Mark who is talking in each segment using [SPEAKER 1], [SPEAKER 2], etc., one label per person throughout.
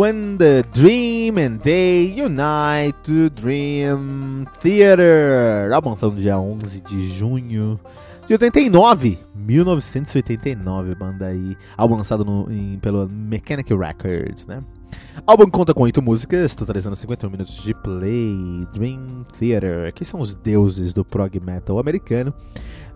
[SPEAKER 1] When the Dream and Day Unite to Dream Theater. Álbum lançado no dia 11 de junho de 89, 1989, banda aí. Álbum lançado no, em, pelo Mechanic Records, né? álbum conta com 8 músicas, totalizando 51 minutos de play. Dream Theater, que são os deuses do prog metal americano.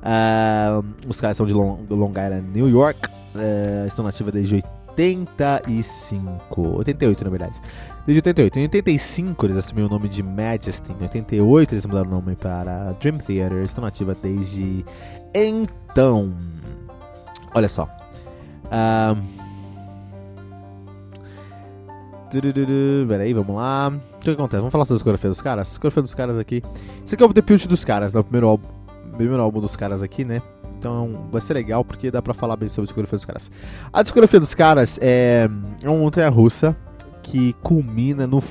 [SPEAKER 1] Uh, os caras são de Long, Long Island, New York. Uh, estão nativa desde 85, 88 na verdade. Desde 88. Em 85 eles assumiram o nome de Majesty. Em 88 eles mudaram o nome para Dream Theater. Estão nativa desde então. Olha só. Um... Peraí, vamos lá. O que acontece? Vamos falar sobre a discografia dos caras? A discografia dos caras aqui. Esse aqui é o debut dos caras, né? O primeiro álbum, primeiro álbum dos caras aqui, né? Então vai ser legal porque dá pra falar bem sobre a discografia dos caras. A discografia dos caras é, é uma montanha russa que culmina no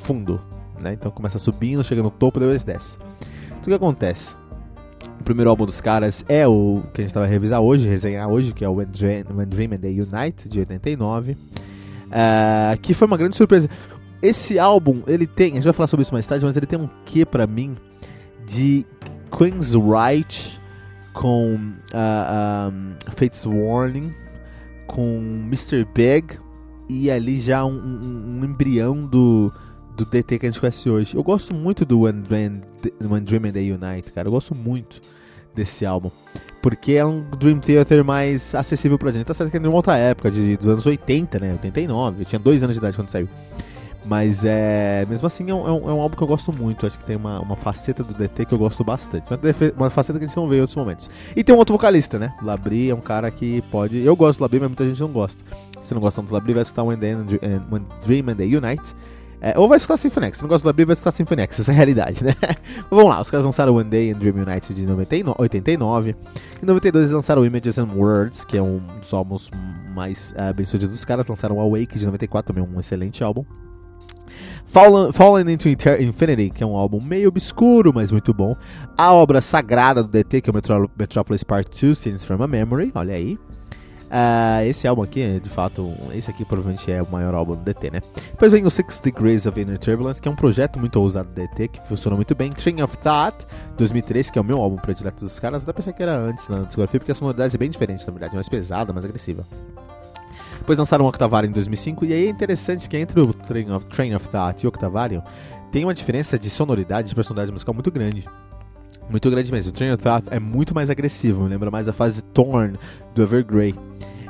[SPEAKER 1] fundo. Né? Então começa subindo, chega no topo depois desce. Então o que acontece? O primeiro álbum dos caras é o que a gente vai revisar hoje, resenhar hoje, que é o When Dream, When Dream and They Unite, de 89. Uh, é, que foi uma grande surpresa. Esse álbum, ele tem, a gente vai falar sobre isso mais tarde, mas ele tem um quê pra mim de Queen's Right com uh, um, Fates Warning, com Mr. Big e ali já um, um, um, embrião do, do DT que a gente conhece hoje. Eu gosto muito do When Dream, When Dream and They Unite, cara. Eu gosto muito desse álbum. Porque é um Dream Theater mais acessível pra gente. Tá certo que é de uma outra época, de, dos anos 80, né? 89. Eu tinha dois anos de idade quando saiu. Mas é. Mesmo assim é um, é um, álbum que eu gosto muito. Acho que tem uma, uma faceta do DT que eu gosto bastante. Uma, faceta que a gente não vê em outros momentos. E tem um outro vocalista, né? Labri é um cara que pode. Eu gosto do Labri, mas muita gente não gosta. Se não gosta do Labri, vai escutar When, Day and, When Dream and They Unite. É, ou vai escutar Symphony X. Se não gosta do Labri, vai escutar Symphony X. Essa é a realidade, né? Vamos lá, os caras lançaram One Day and Dream Unite de 99, 89. Em 92 eles lançaram Images and Words, que é um dos álbuns mais uh, bem-sucedidos dos caras. Lançaram Awake de 94, também um excelente álbum. Fallen, Fallen into Infinity, que é um álbum meio obscuro, mas muito bom. A obra sagrada do DT, que é o Metro Metropolis Part 2, Scenes from a Memory, olha aí. Uh, esse álbum aqui, de fato, esse aqui provavelmente é o maior álbum do DT, né? Depois vem o Six Degrees of Inner Turbulence, que é um projeto muito ousado do DT, que funcionou muito bem. Train of Thought, 2003, que é o meu álbum predileto dos caras. Até pensei que era antes na discografia, porque a sonoridade é bem diferente, na verdade, mais pesada, mais agressiva. Depois lançaram o Octavarium em 2005, e aí é interessante que entre o Train of, Train of Thought e o Octavarium tem uma diferença de sonoridade, de personalidade musical muito grande. Muito grande mesmo. O Train of Thought é muito mais agressivo, lembra mais a fase Torn do Evergrey.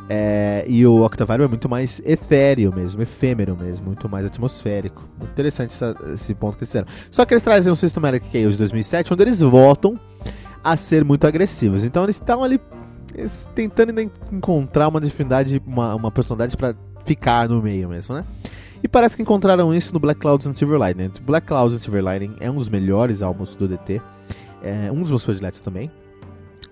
[SPEAKER 1] É, e o Octavarium é muito mais etéreo mesmo, efêmero mesmo, muito mais atmosférico. Muito interessante essa, esse ponto que eles fizeram. Só que eles trazem um Systematic Chaos de 2007, onde eles voltam a ser muito agressivos. Então eles estão ali tentando encontrar uma dificuldade, uma, uma personalidade para ficar no meio mesmo, né? E parece que encontraram isso no Black Clouds and Silver Lightning. Black Clouds and Silver Lightning é um dos melhores álbuns do DT, é um dos meus prediletos também.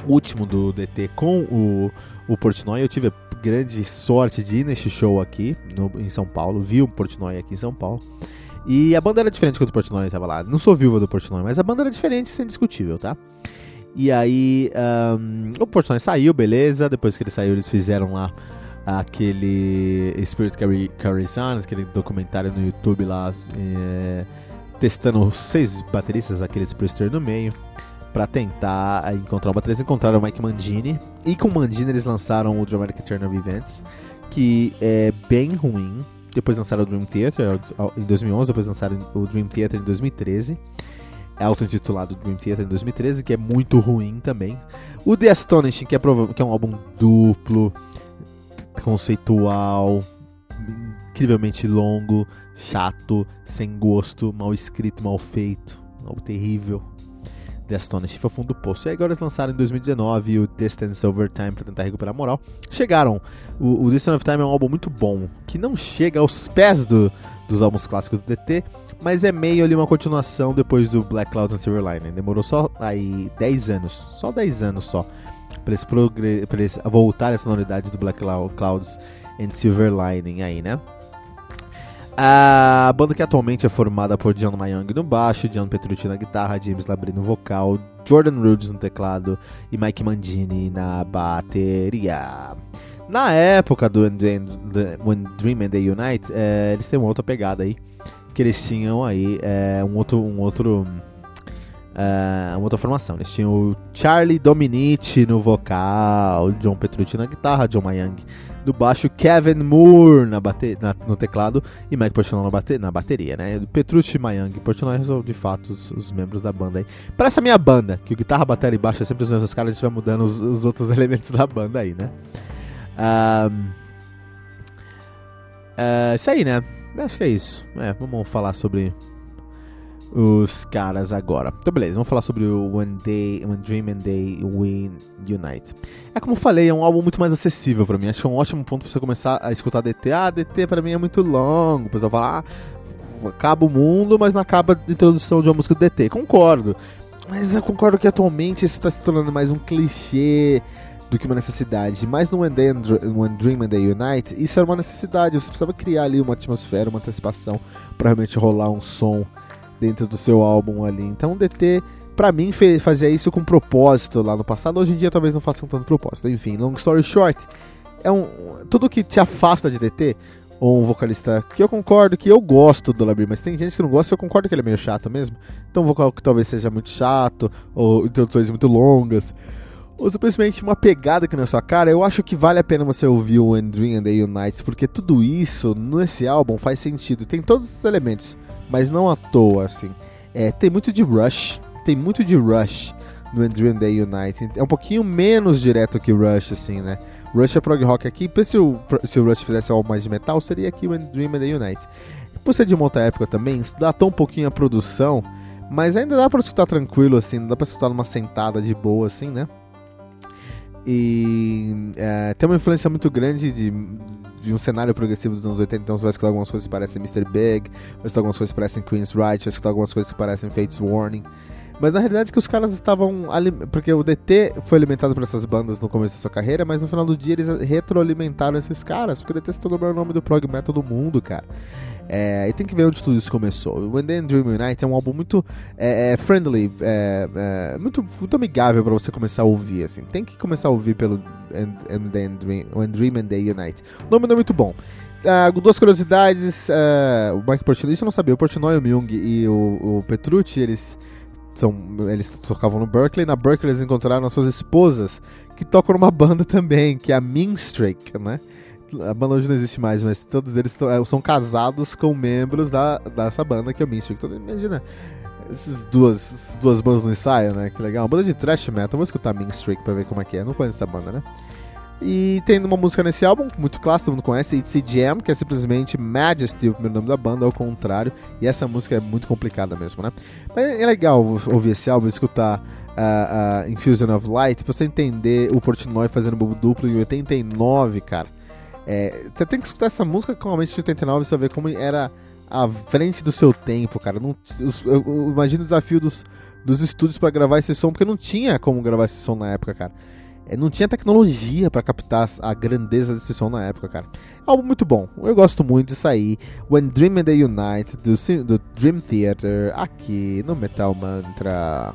[SPEAKER 1] Último do DT com o, o Portnoy, eu tive a grande sorte de ir neste show aqui no, em São Paulo, vi o Portnoy aqui em São Paulo. E a banda era diferente quando o Portnoy estava lá. Não sou viúva do Portnoy, mas a banda era diferente, isso é indiscutível, tá? E aí, um, o Portnoy saiu, beleza. Depois que ele saiu, eles fizeram lá aquele Spirit Carry, On, aquele documentário no YouTube lá, é, testando seis bateristas, aqueles Priester no meio, para tentar encontrar o baterista. Encontraram o Mike Mangini, e com o Mangini eles lançaram o Dramatic of Events, que é bem ruim. Depois lançaram o Dream Theater em 2011, depois lançaram o Dream Theater em 2013 auto-intitulado Dream Theater em 2013, que é muito ruim também. O The Astonishing, que é, que é um álbum duplo, conceitual, incrivelmente longo, chato, sem gosto, mal escrito, mal feito, algo terrível. The Astonishing foi fundo do poço. E agora eles lançaram em 2019 o Distance Over Time para tentar recuperar a moral. Chegaram. O, o Distance Over Time é um álbum muito bom, que não chega aos pés do, dos álbuns clássicos do DT, mas é meio ali uma continuação depois do Black Clouds and Silver Lining. Demorou só aí 10 anos, só 10 anos só, para eles, eles voltar a sonoridade do Black Clouds and Silver Lining aí, né? A banda que atualmente é formada por John Mayang no baixo, John Petrucci na guitarra, James Labrie no vocal, Jordan Rhodes no teclado e Mike Mangini na bateria. Na época do When Dream and They Unite, é, eles têm uma outra pegada aí que eles tinham aí é, um outro. Um outro é, uma outra formação. Eles tinham o Charlie Dominici no vocal, John Petrucci na guitarra, John Mayang no baixo, Kevin Moore na bate na, no teclado e Mike Portnoy na, bate na bateria, né? Petrucci e Mayang. Portnoy são de fato os, os, membros da banda aí. Parece a minha banda, que o guitarra, bateria e baixo é sempre os mesmos caras, a gente vai mudando os, os outros elementos da banda aí, né? Um, uh, isso aí, né? Acho que é isso. É, vamos falar sobre os caras agora. Então, beleza, vamos falar sobre o When, Day, When Dream and Day We Unite. É como eu falei, é um álbum muito mais acessível para mim. Acho que é um ótimo ponto pra você começar a escutar DT. Ah, DT para mim é muito longo. O pessoal fala, ah, acaba o mundo, mas não acaba a introdução de uma música do DT. Concordo. Mas eu concordo que atualmente isso está se tornando mais um clichê do que uma necessidade. Mas no When, Day and, When Dream and Day Unite, isso era uma necessidade. Você precisava criar ali uma atmosfera, uma antecipação para realmente rolar um som dentro do seu álbum ali. Então o DT, pra mim, fazia isso com propósito lá no passado. Hoje em dia talvez não faça com tanto propósito. Enfim, long story short, é um tudo que te afasta de DT ou um vocalista que eu concordo que eu gosto do Labir, mas tem gente que não gosta eu concordo que ele é meio chato mesmo. Então um vocal que talvez seja muito chato, ou introduções muito longas, ou simplesmente uma pegada aqui na sua cara, eu acho que vale a pena você ouvir o And Dream and the Unites, porque tudo isso nesse álbum faz sentido. Tem todos os elementos, mas não à toa, assim. É, tem muito de Rush, tem muito de Rush no And Dream and the United. É um pouquinho menos direto que Rush, assim, né? Rush é prog rock aqui, se o, se o Rush fizesse algo mais de metal, seria aqui o Dream and the United. Por ser de uma outra época também, isso dá tão pouquinho a produção, mas ainda dá pra escutar tranquilo, assim, dá pra escutar numa sentada de boa, assim, né? E é, tem uma influência muito grande de, de um cenário progressivo dos anos 80, então você vai escutar algumas coisas que parecem Mr. Big, vai escutar algumas coisas que parecem Queen's Right, vai escutar algumas coisas que parecem Fates Warning. Mas na realidade é que os caras estavam. Porque o DT foi alimentado por essas bandas no começo da sua carreira, mas no final do dia eles retroalimentaram esses caras, porque o DT se tornou o maior nome do prog metal do mundo, cara. É, e tem que ver onde tudo isso começou. When Then Dream Unite é um álbum muito é, é, friendly, é, é, muito, muito amigável para você começar a ouvir. Assim. Tem que começar a ouvir pelo And, and then Dream, When Dream and Day Unite. O nome não é muito bom. Uh, duas curiosidades, uh, o Mike Portnoy, isso eu não sabia, o Portnoy, o Myung e o, o Petrucci, eles são, eles tocavam no Berkeley, na Berkeley eles encontraram as suas esposas, que tocam numa banda também, que é a Minstrake, né? A banda hoje não existe mais, mas todos eles é, são casados com membros da, dessa banda que é o Mystic. Então, imagina essas duas, duas bandas no ensaio, né? Que legal. Uma banda de thrash metal. Vou escutar Mean Streak pra ver como é que é. Não conheço essa banda, né? E tem uma música nesse álbum, muito clássica, todo mundo conhece, It's a Jam, que é simplesmente Majesty, o primeiro nome da banda, ao contrário. E essa música é muito complicada mesmo, né? Mas é legal ouvir esse álbum, escutar uh, uh, Infusion of Light, pra você entender o Portnoy fazendo bobo duplo em 89, cara. É, você tem que escutar essa música com a mente de 89 pra ver como era à frente do seu tempo, cara. Não, eu, eu, imagino o desafio dos, dos estúdios para gravar esse som, porque não tinha como gravar esse som na época, cara. é, não tinha tecnologia para captar a grandeza desse som na época, cara. Algo muito bom. Eu gosto muito de sair When Dream and Day Unite do, do Dream Theater aqui no Metal Mantra.